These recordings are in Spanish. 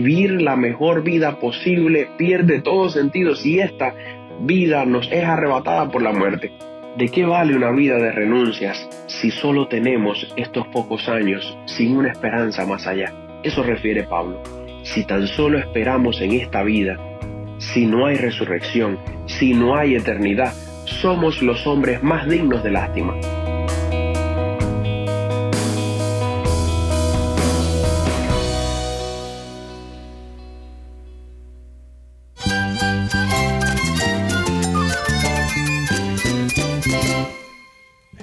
vivir la mejor vida posible pierde todo sentido si esta vida nos es arrebatada por la muerte. ¿De qué vale una vida de renuncias si solo tenemos estos pocos años sin una esperanza más allá? Eso refiere Pablo. Si tan solo esperamos en esta vida, si no hay resurrección, si no hay eternidad, somos los hombres más dignos de lástima.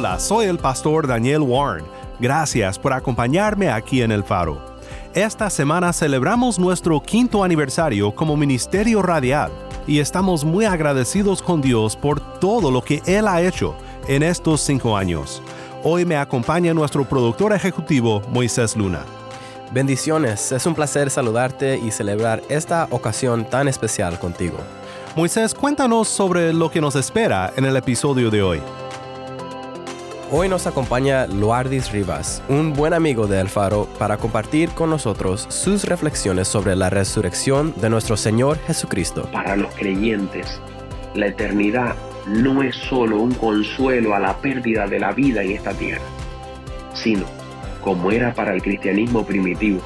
Hola, soy el pastor Daniel Warren. Gracias por acompañarme aquí en El Faro. Esta semana celebramos nuestro quinto aniversario como Ministerio Radial y estamos muy agradecidos con Dios por todo lo que Él ha hecho en estos cinco años. Hoy me acompaña nuestro productor ejecutivo, Moisés Luna. Bendiciones, es un placer saludarte y celebrar esta ocasión tan especial contigo. Moisés, cuéntanos sobre lo que nos espera en el episodio de hoy. Hoy nos acompaña Luardis Rivas, un buen amigo de El Faro, para compartir con nosotros sus reflexiones sobre la resurrección de nuestro Señor Jesucristo. Para los creyentes, la eternidad no es solo un consuelo a la pérdida de la vida en esta tierra, sino, como era para el cristianismo primitivo,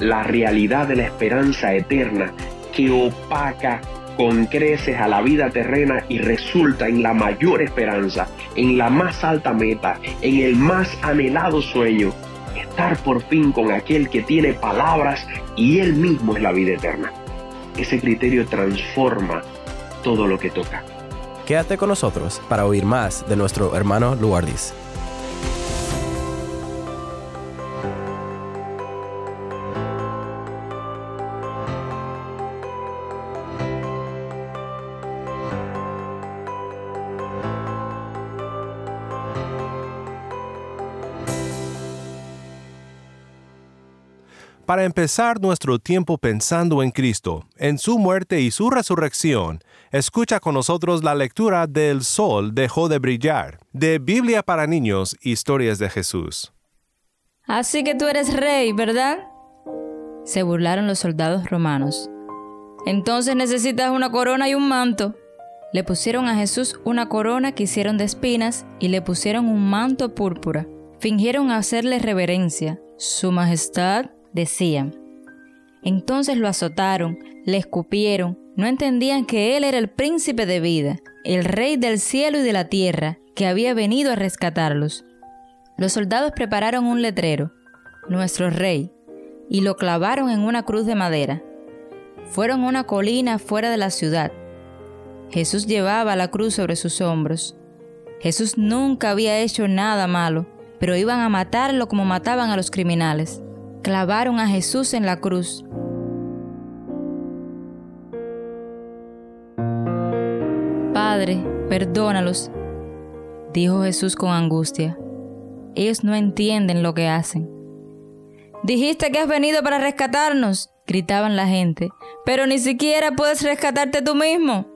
la realidad de la esperanza eterna que opaca con creces a la vida terrena y resulta en la mayor esperanza, en la más alta meta, en el más anhelado sueño, estar por fin con aquel que tiene palabras y él mismo es la vida eterna. Ese criterio transforma todo lo que toca. Quédate con nosotros para oír más de nuestro hermano Luardis. Para empezar nuestro tiempo pensando en Cristo, en su muerte y su resurrección, escucha con nosotros la lectura del Sol dejó de brillar, de Biblia para niños, historias de Jesús. Así que tú eres rey, ¿verdad? Se burlaron los soldados romanos. Entonces necesitas una corona y un manto. Le pusieron a Jesús una corona que hicieron de espinas y le pusieron un manto púrpura. Fingieron hacerle reverencia. Su Majestad decían. Entonces lo azotaron, le escupieron, no entendían que él era el príncipe de vida, el rey del cielo y de la tierra, que había venido a rescatarlos. Los soldados prepararon un letrero, Nuestro Rey, y lo clavaron en una cruz de madera. Fueron a una colina fuera de la ciudad. Jesús llevaba la cruz sobre sus hombros. Jesús nunca había hecho nada malo, pero iban a matarlo como mataban a los criminales clavaron a Jesús en la cruz. Padre, perdónalos, dijo Jesús con angustia. Ellos no entienden lo que hacen. Dijiste que has venido para rescatarnos, gritaban la gente, pero ni siquiera puedes rescatarte tú mismo.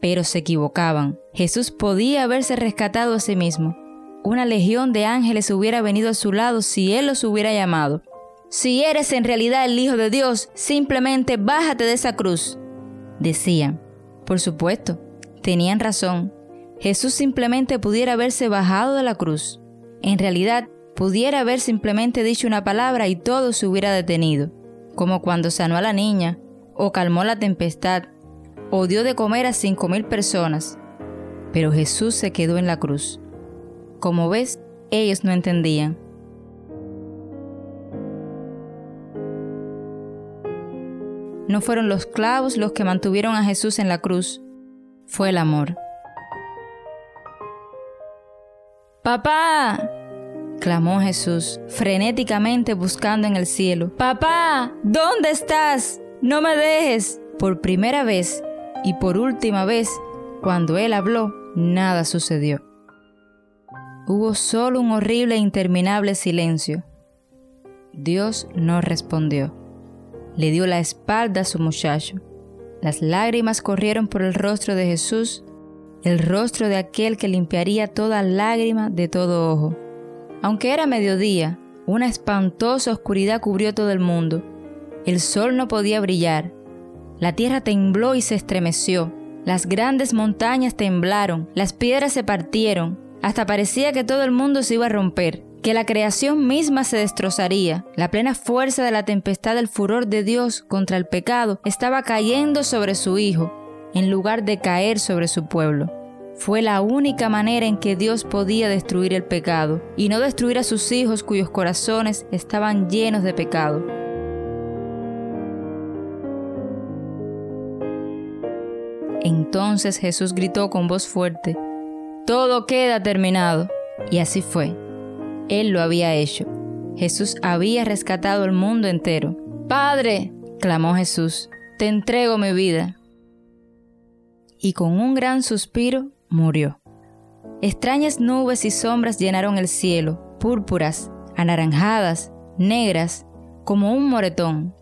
Pero se equivocaban. Jesús podía haberse rescatado a sí mismo. Una legión de ángeles hubiera venido a su lado si Él los hubiera llamado. Si eres en realidad el Hijo de Dios, simplemente bájate de esa cruz. Decían. Por supuesto, tenían razón. Jesús simplemente pudiera haberse bajado de la cruz. En realidad, pudiera haber simplemente dicho una palabra y todo se hubiera detenido, como cuando sanó a la niña, o calmó la tempestad, o dio de comer a cinco mil personas. Pero Jesús se quedó en la cruz. Como ves, ellos no entendían. No fueron los clavos los que mantuvieron a Jesús en la cruz, fue el amor. Papá, clamó Jesús, frenéticamente buscando en el cielo. Papá, ¿dónde estás? No me dejes. Por primera vez y por última vez, cuando él habló, nada sucedió. Hubo solo un horrible e interminable silencio. Dios no respondió. Le dio la espalda a su muchacho. Las lágrimas corrieron por el rostro de Jesús, el rostro de aquel que limpiaría toda lágrima de todo ojo. Aunque era mediodía, una espantosa oscuridad cubrió todo el mundo. El sol no podía brillar. La tierra tembló y se estremeció. Las grandes montañas temblaron, las piedras se partieron, hasta parecía que todo el mundo se iba a romper, que la creación misma se destrozaría. La plena fuerza de la tempestad del furor de Dios contra el pecado estaba cayendo sobre su Hijo, en lugar de caer sobre su pueblo. Fue la única manera en que Dios podía destruir el pecado, y no destruir a sus hijos cuyos corazones estaban llenos de pecado. Entonces Jesús gritó con voz fuerte, Todo queda terminado. Y así fue. Él lo había hecho. Jesús había rescatado el mundo entero. Padre, clamó Jesús, te entrego mi vida. Y con un gran suspiro murió. Extrañas nubes y sombras llenaron el cielo, púrpuras, anaranjadas, negras, como un moretón.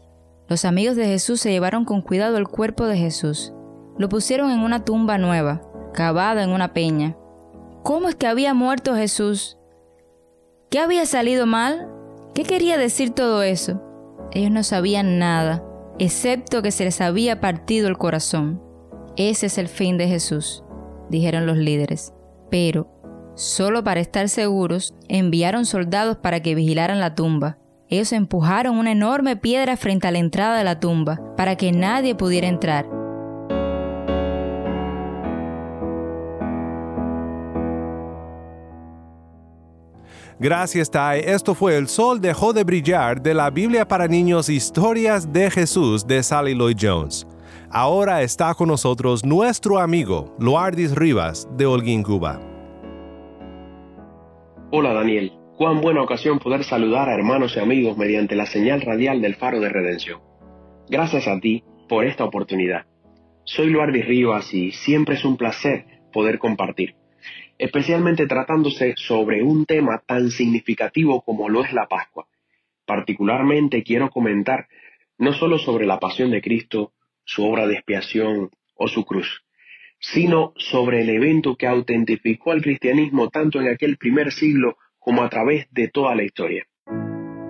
Los amigos de Jesús se llevaron con cuidado el cuerpo de Jesús. Lo pusieron en una tumba nueva, cavada en una peña. ¿Cómo es que había muerto Jesús? ¿Qué había salido mal? ¿Qué quería decir todo eso? Ellos no sabían nada, excepto que se les había partido el corazón. Ese es el fin de Jesús dijeron los líderes. Pero, solo para estar seguros, enviaron soldados para que vigilaran la tumba. Ellos empujaron una enorme piedra frente a la entrada de la tumba, para que nadie pudiera entrar. Gracias, Tai. Esto fue El Sol dejó de brillar de la Biblia para niños Historias de Jesús de Sally Lloyd Jones. Ahora está con nosotros nuestro amigo Loardis Rivas de Holguín, Cuba. Hola Daniel, cuán buena ocasión poder saludar a hermanos y amigos mediante la señal radial del Faro de Redención. Gracias a ti por esta oportunidad. Soy Loardis Rivas y siempre es un placer poder compartir, especialmente tratándose sobre un tema tan significativo como lo es la Pascua. Particularmente quiero comentar no solo sobre la pasión de Cristo, su obra de expiación o su cruz, sino sobre el evento que autentificó al cristianismo tanto en aquel primer siglo como a través de toda la historia.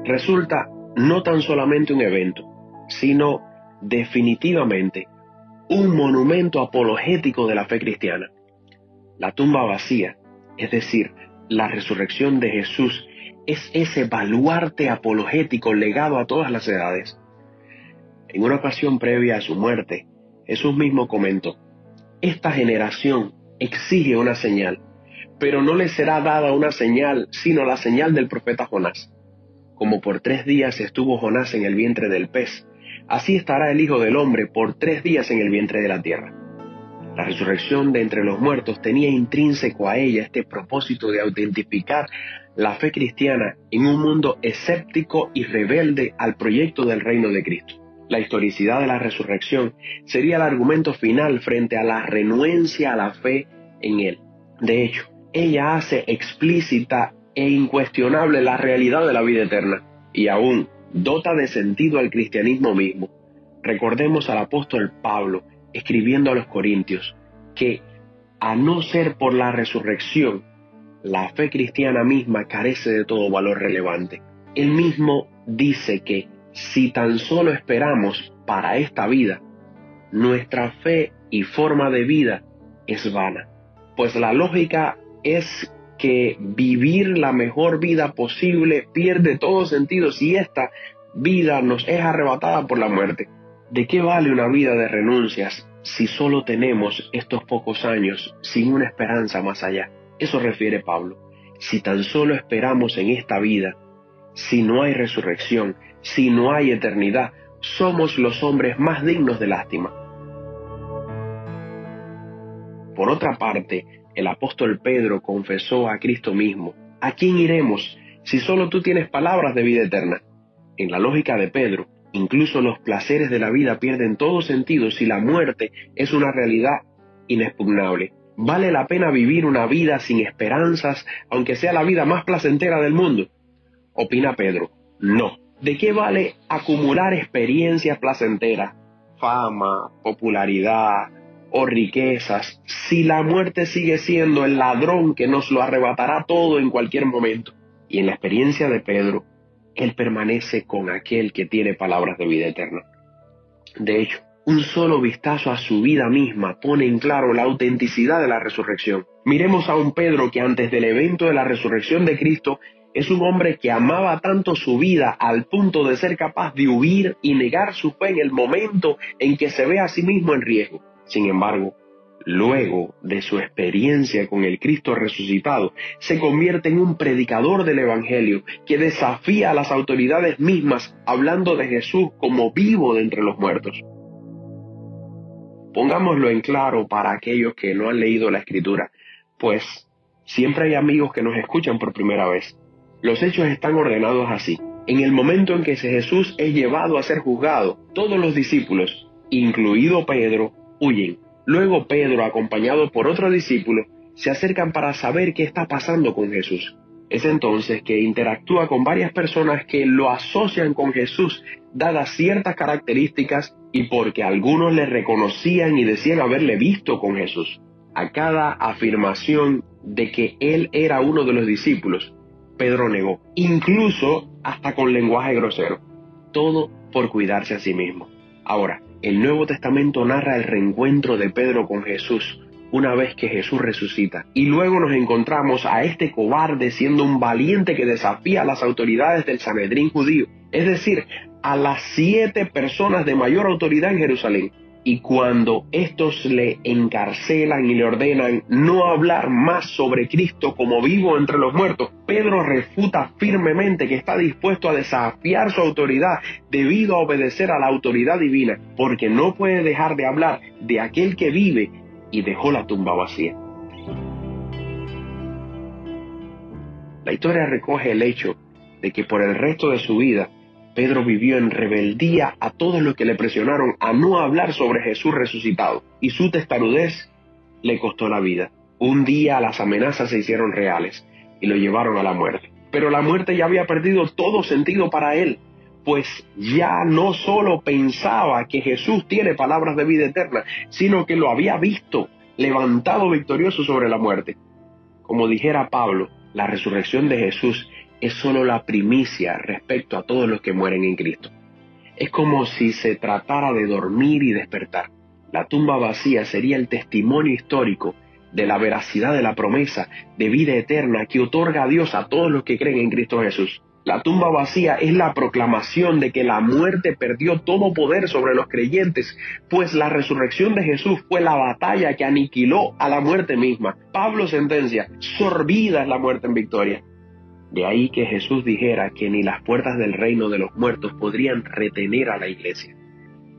Resulta no tan solamente un evento, sino definitivamente un monumento apologético de la fe cristiana. La tumba vacía, es decir, la resurrección de Jesús, es ese baluarte apologético legado a todas las edades. En una ocasión previa a su muerte, Jesús mismo comentó, esta generación exige una señal, pero no le será dada una señal sino la señal del profeta Jonás. Como por tres días estuvo Jonás en el vientre del pez, así estará el Hijo del Hombre por tres días en el vientre de la tierra. La resurrección de entre los muertos tenía intrínseco a ella este propósito de autentificar la fe cristiana en un mundo escéptico y rebelde al proyecto del reino de Cristo. La historicidad de la resurrección sería el argumento final frente a la renuencia a la fe en Él. De hecho, ella hace explícita e incuestionable la realidad de la vida eterna y aún dota de sentido al cristianismo mismo. Recordemos al apóstol Pablo escribiendo a los Corintios que, a no ser por la resurrección, la fe cristiana misma carece de todo valor relevante. Él mismo dice que si tan solo esperamos para esta vida, nuestra fe y forma de vida es vana. Pues la lógica es que vivir la mejor vida posible pierde todo sentido si esta vida nos es arrebatada por la muerte. ¿De qué vale una vida de renuncias si solo tenemos estos pocos años sin una esperanza más allá? Eso refiere Pablo. Si tan solo esperamos en esta vida, si no hay resurrección, si no hay eternidad, somos los hombres más dignos de lástima. Por otra parte, el apóstol Pedro confesó a Cristo mismo, ¿a quién iremos si solo tú tienes palabras de vida eterna? En la lógica de Pedro, incluso los placeres de la vida pierden todo sentido si la muerte es una realidad inexpugnable. ¿Vale la pena vivir una vida sin esperanzas, aunque sea la vida más placentera del mundo? Opina Pedro, no. ¿De qué vale acumular experiencias placenteras, fama, popularidad o riquezas si la muerte sigue siendo el ladrón que nos lo arrebatará todo en cualquier momento? Y en la experiencia de Pedro, él permanece con aquel que tiene palabras de vida eterna. De hecho, un solo vistazo a su vida misma pone en claro la autenticidad de la resurrección. Miremos a un Pedro que antes del evento de la resurrección de Cristo es un hombre que amaba tanto su vida al punto de ser capaz de huir y negar su fe en el momento en que se ve a sí mismo en riesgo. Sin embargo, luego de su experiencia con el Cristo resucitado, se convierte en un predicador del Evangelio que desafía a las autoridades mismas hablando de Jesús como vivo de entre los muertos. Pongámoslo en claro para aquellos que no han leído la escritura, pues siempre hay amigos que nos escuchan por primera vez. Los hechos están ordenados así. En el momento en que Jesús es llevado a ser juzgado, todos los discípulos, incluido Pedro, huyen. Luego Pedro, acompañado por otro discípulo, se acercan para saber qué está pasando con Jesús. Es entonces que interactúa con varias personas que lo asocian con Jesús, dadas ciertas características y porque algunos le reconocían y decían haberle visto con Jesús. A cada afirmación de que él era uno de los discípulos, Pedro negó, incluso hasta con lenguaje grosero. Todo por cuidarse a sí mismo. Ahora, el Nuevo Testamento narra el reencuentro de Pedro con Jesús una vez que Jesús resucita. Y luego nos encontramos a este cobarde siendo un valiente que desafía a las autoridades del Sanedrín judío, es decir, a las siete personas de mayor autoridad en Jerusalén y cuando estos le encarcelan y le ordenan no hablar más sobre Cristo como vivo entre los muertos, Pedro refuta firmemente que está dispuesto a desafiar su autoridad debido a obedecer a la autoridad divina, porque no puede dejar de hablar de aquel que vive y dejó la tumba vacía. La historia recoge el hecho de que por el resto de su vida Pedro vivió en rebeldía a todos los que le presionaron a no hablar sobre Jesús resucitado, y su testarudez le costó la vida. Un día las amenazas se hicieron reales y lo llevaron a la muerte. Pero la muerte ya había perdido todo sentido para él, pues ya no solo pensaba que Jesús tiene palabras de vida eterna, sino que lo había visto levantado victorioso sobre la muerte. Como dijera Pablo, la resurrección de Jesús es solo la primicia respecto a todos los que mueren en Cristo. Es como si se tratara de dormir y despertar. La tumba vacía sería el testimonio histórico de la veracidad de la promesa de vida eterna que otorga Dios a todos los que creen en Cristo Jesús. La tumba vacía es la proclamación de que la muerte perdió todo poder sobre los creyentes, pues la resurrección de Jesús fue la batalla que aniquiló a la muerte misma. Pablo sentencia, sorbida es la muerte en victoria. De ahí que Jesús dijera que ni las puertas del reino de los muertos podrían retener a la iglesia.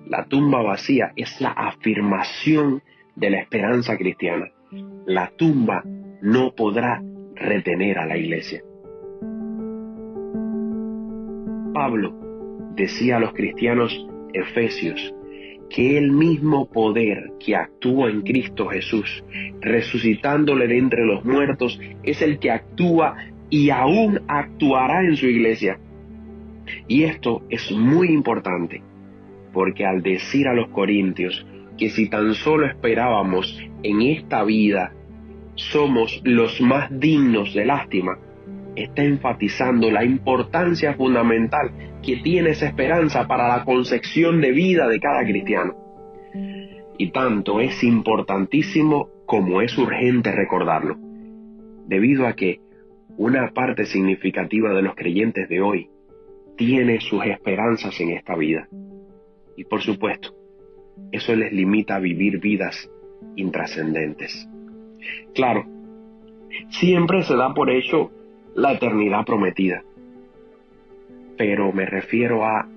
La tumba vacía es la afirmación de la esperanza cristiana. La tumba no podrá retener a la iglesia. Pablo decía a los cristianos efesios que el mismo poder que actúa en Cristo Jesús, resucitándole de entre los muertos, es el que actúa y aún actuará en su iglesia. Y esto es muy importante, porque al decir a los corintios que si tan solo esperábamos en esta vida, somos los más dignos de lástima, está enfatizando la importancia fundamental que tiene esa esperanza para la concepción de vida de cada cristiano. Y tanto es importantísimo como es urgente recordarlo, debido a que una parte significativa de los creyentes de hoy tiene sus esperanzas en esta vida. Y por supuesto, eso les limita a vivir vidas intrascendentes. Claro, siempre se da por hecho la eternidad prometida, pero me refiero a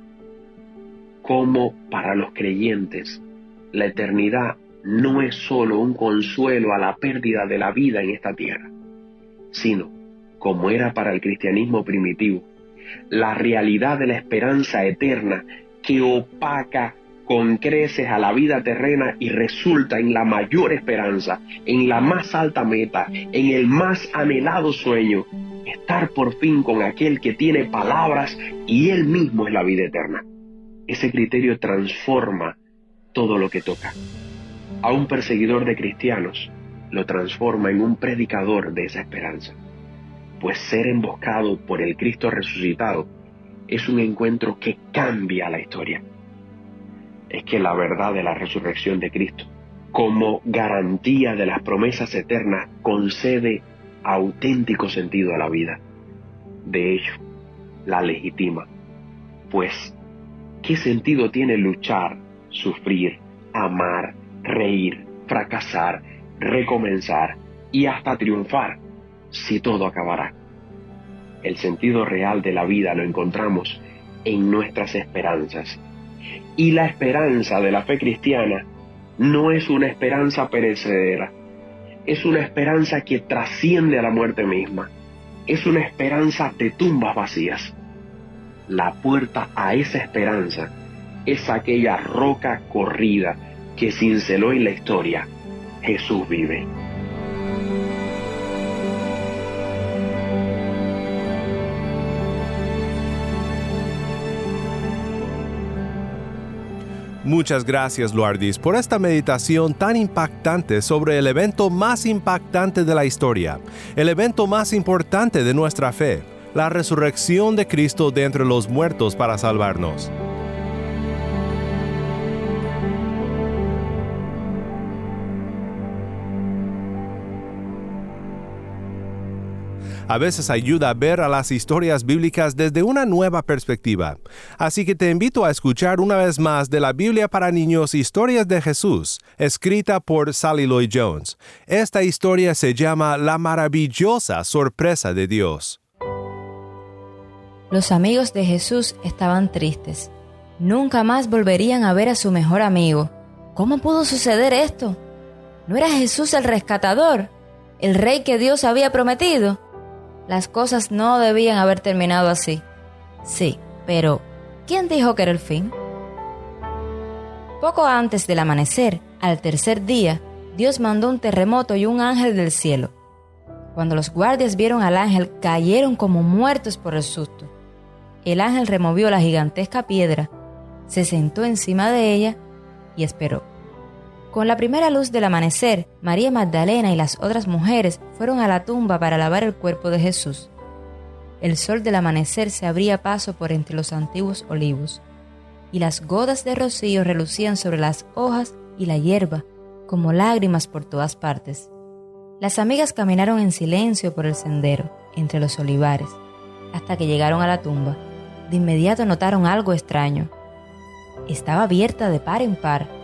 como para los creyentes la eternidad no es sólo un consuelo a la pérdida de la vida en esta tierra, sino, como era para el cristianismo primitivo, la realidad de la esperanza eterna que opaca con creces a la vida terrena y resulta en la mayor esperanza, en la más alta meta, en el más anhelado sueño, estar por fin con aquel que tiene palabras y él mismo es la vida eterna. Ese criterio transforma todo lo que toca. A un perseguidor de cristianos lo transforma en un predicador de esa esperanza, pues ser emboscado por el Cristo resucitado es un encuentro que cambia la historia. Es que la verdad de la resurrección de Cristo, como garantía de las promesas eternas, concede auténtico sentido a la vida. De hecho, la legitima. Pues, ¿qué sentido tiene luchar, sufrir, amar, reír, fracasar, recomenzar y hasta triunfar si todo acabará? El sentido real de la vida lo encontramos en nuestras esperanzas. Y la esperanza de la fe cristiana no es una esperanza perecedera, es una esperanza que trasciende a la muerte misma, es una esperanza de tumbas vacías. La puerta a esa esperanza es aquella roca corrida que cinceló en la historia. Jesús vive. Muchas gracias, Luardis, por esta meditación tan impactante sobre el evento más impactante de la historia, el evento más importante de nuestra fe, la resurrección de Cristo de entre los muertos para salvarnos. A veces ayuda a ver a las historias bíblicas desde una nueva perspectiva. Así que te invito a escuchar una vez más de la Biblia para niños Historias de Jesús, escrita por Sally Lloyd Jones. Esta historia se llama La maravillosa sorpresa de Dios. Los amigos de Jesús estaban tristes. Nunca más volverían a ver a su mejor amigo. ¿Cómo pudo suceder esto? ¿No era Jesús el rescatador? ¿El rey que Dios había prometido? Las cosas no debían haber terminado así. Sí, pero ¿quién dijo que era el fin? Poco antes del amanecer, al tercer día, Dios mandó un terremoto y un ángel del cielo. Cuando los guardias vieron al ángel, cayeron como muertos por el susto. El ángel removió la gigantesca piedra, se sentó encima de ella y esperó. Con la primera luz del amanecer, María Magdalena y las otras mujeres fueron a la tumba para lavar el cuerpo de Jesús. El sol del amanecer se abría paso por entre los antiguos olivos, y las gotas de rocío relucían sobre las hojas y la hierba, como lágrimas por todas partes. Las amigas caminaron en silencio por el sendero, entre los olivares, hasta que llegaron a la tumba. De inmediato notaron algo extraño. Estaba abierta de par en par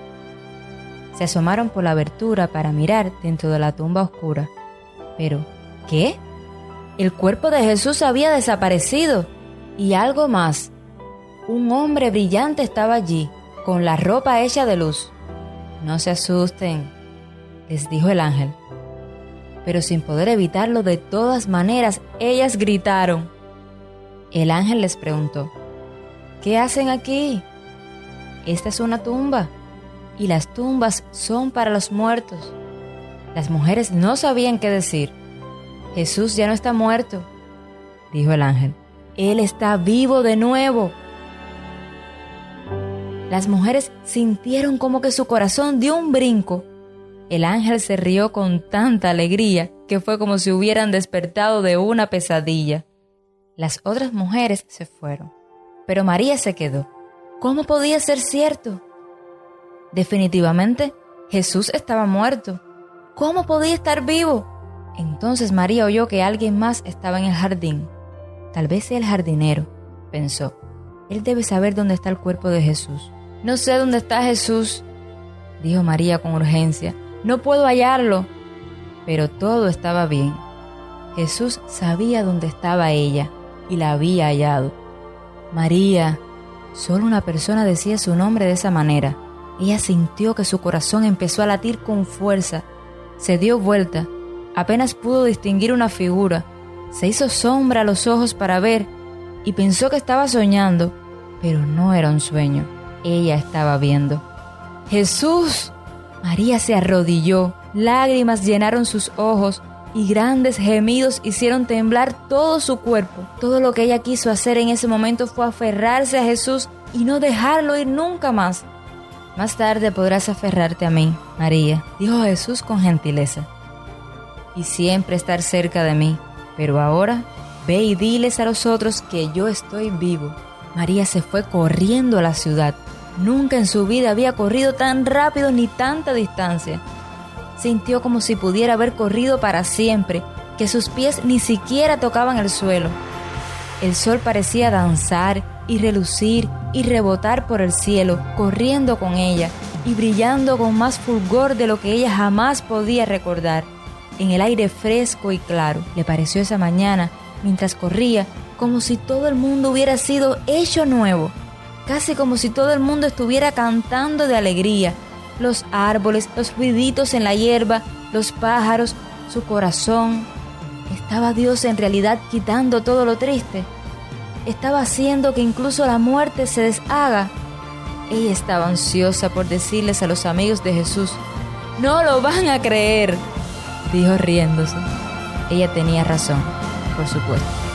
se asomaron por la abertura para mirar dentro de la tumba oscura. Pero, ¿qué? El cuerpo de Jesús había desaparecido. Y algo más. Un hombre brillante estaba allí, con la ropa hecha de luz. No se asusten, les dijo el ángel. Pero sin poder evitarlo de todas maneras, ellas gritaron. El ángel les preguntó, ¿qué hacen aquí? Esta es una tumba y las tumbas son para los muertos. Las mujeres no sabían qué decir. Jesús ya no está muerto, dijo el ángel. Él está vivo de nuevo. Las mujeres sintieron como que su corazón dio un brinco. El ángel se rió con tanta alegría que fue como si hubieran despertado de una pesadilla. Las otras mujeres se fueron, pero María se quedó. ¿Cómo podía ser cierto? Definitivamente, Jesús estaba muerto. ¿Cómo podía estar vivo? Entonces María oyó que alguien más estaba en el jardín. Tal vez sea el jardinero, pensó. Él debe saber dónde está el cuerpo de Jesús. No sé dónde está Jesús, dijo María con urgencia. No puedo hallarlo. Pero todo estaba bien. Jesús sabía dónde estaba ella y la había hallado. María, Solo una persona decía su nombre de esa manera. Ella sintió que su corazón empezó a latir con fuerza. Se dio vuelta. Apenas pudo distinguir una figura. Se hizo sombra a los ojos para ver y pensó que estaba soñando, pero no era un sueño. Ella estaba viendo. Jesús. María se arrodilló, lágrimas llenaron sus ojos y grandes gemidos hicieron temblar todo su cuerpo. Todo lo que ella quiso hacer en ese momento fue aferrarse a Jesús y no dejarlo ir nunca más. Más tarde podrás aferrarte a mí, María, dijo Jesús con gentileza, y siempre estar cerca de mí. Pero ahora, ve y diles a los otros que yo estoy vivo. María se fue corriendo a la ciudad. Nunca en su vida había corrido tan rápido ni tanta distancia. Sintió como si pudiera haber corrido para siempre, que sus pies ni siquiera tocaban el suelo. El sol parecía danzar y relucir y rebotar por el cielo, corriendo con ella y brillando con más fulgor de lo que ella jamás podía recordar. En el aire fresco y claro, le pareció esa mañana, mientras corría, como si todo el mundo hubiera sido hecho nuevo, casi como si todo el mundo estuviera cantando de alegría. Los árboles, los ruiditos en la hierba, los pájaros, su corazón. ¿Estaba Dios en realidad quitando todo lo triste? Estaba haciendo que incluso la muerte se deshaga. Ella estaba ansiosa por decirles a los amigos de Jesús, no lo van a creer, dijo riéndose. Ella tenía razón, por supuesto.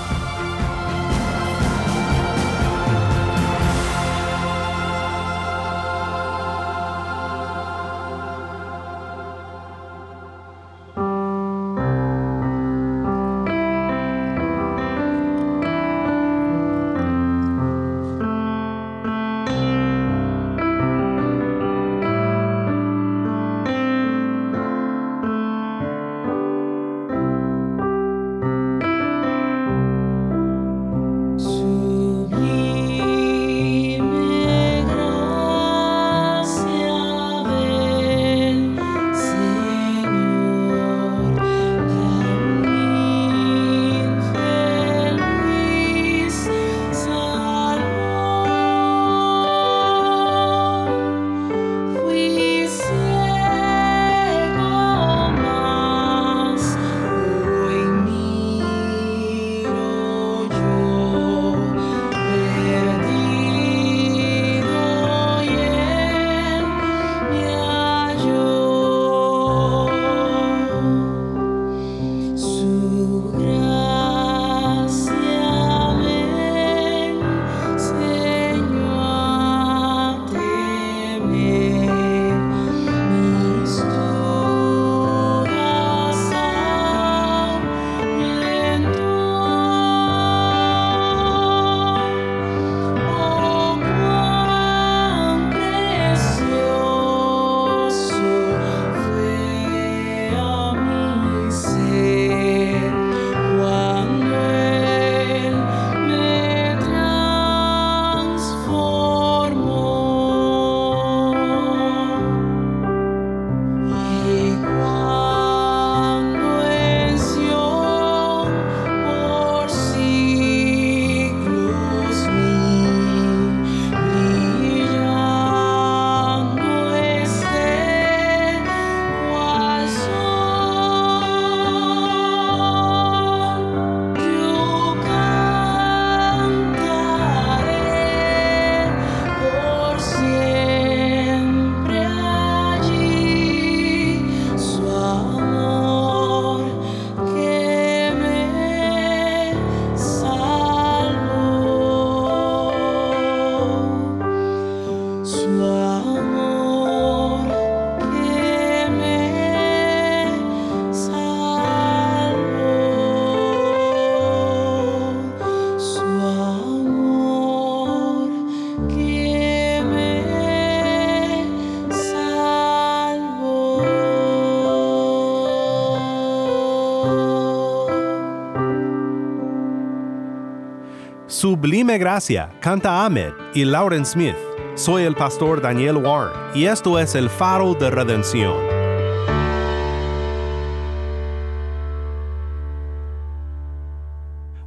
Sublime Gracia, canta Ahmed y Lauren Smith. Soy el pastor Daniel Warren y esto es el faro de redención.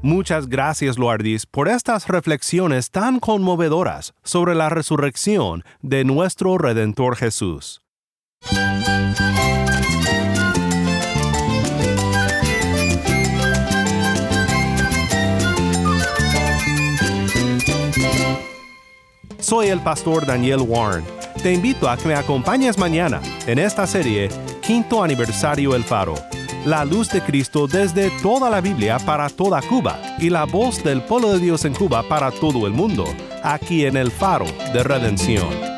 Muchas gracias, Loardis, por estas reflexiones tan conmovedoras sobre la resurrección de nuestro Redentor Jesús. Soy el pastor Daniel Warren. Te invito a que me acompañes mañana en esta serie Quinto Aniversario El Faro. La luz de Cristo desde toda la Biblia para toda Cuba y la voz del pueblo de Dios en Cuba para todo el mundo, aquí en el Faro de Redención.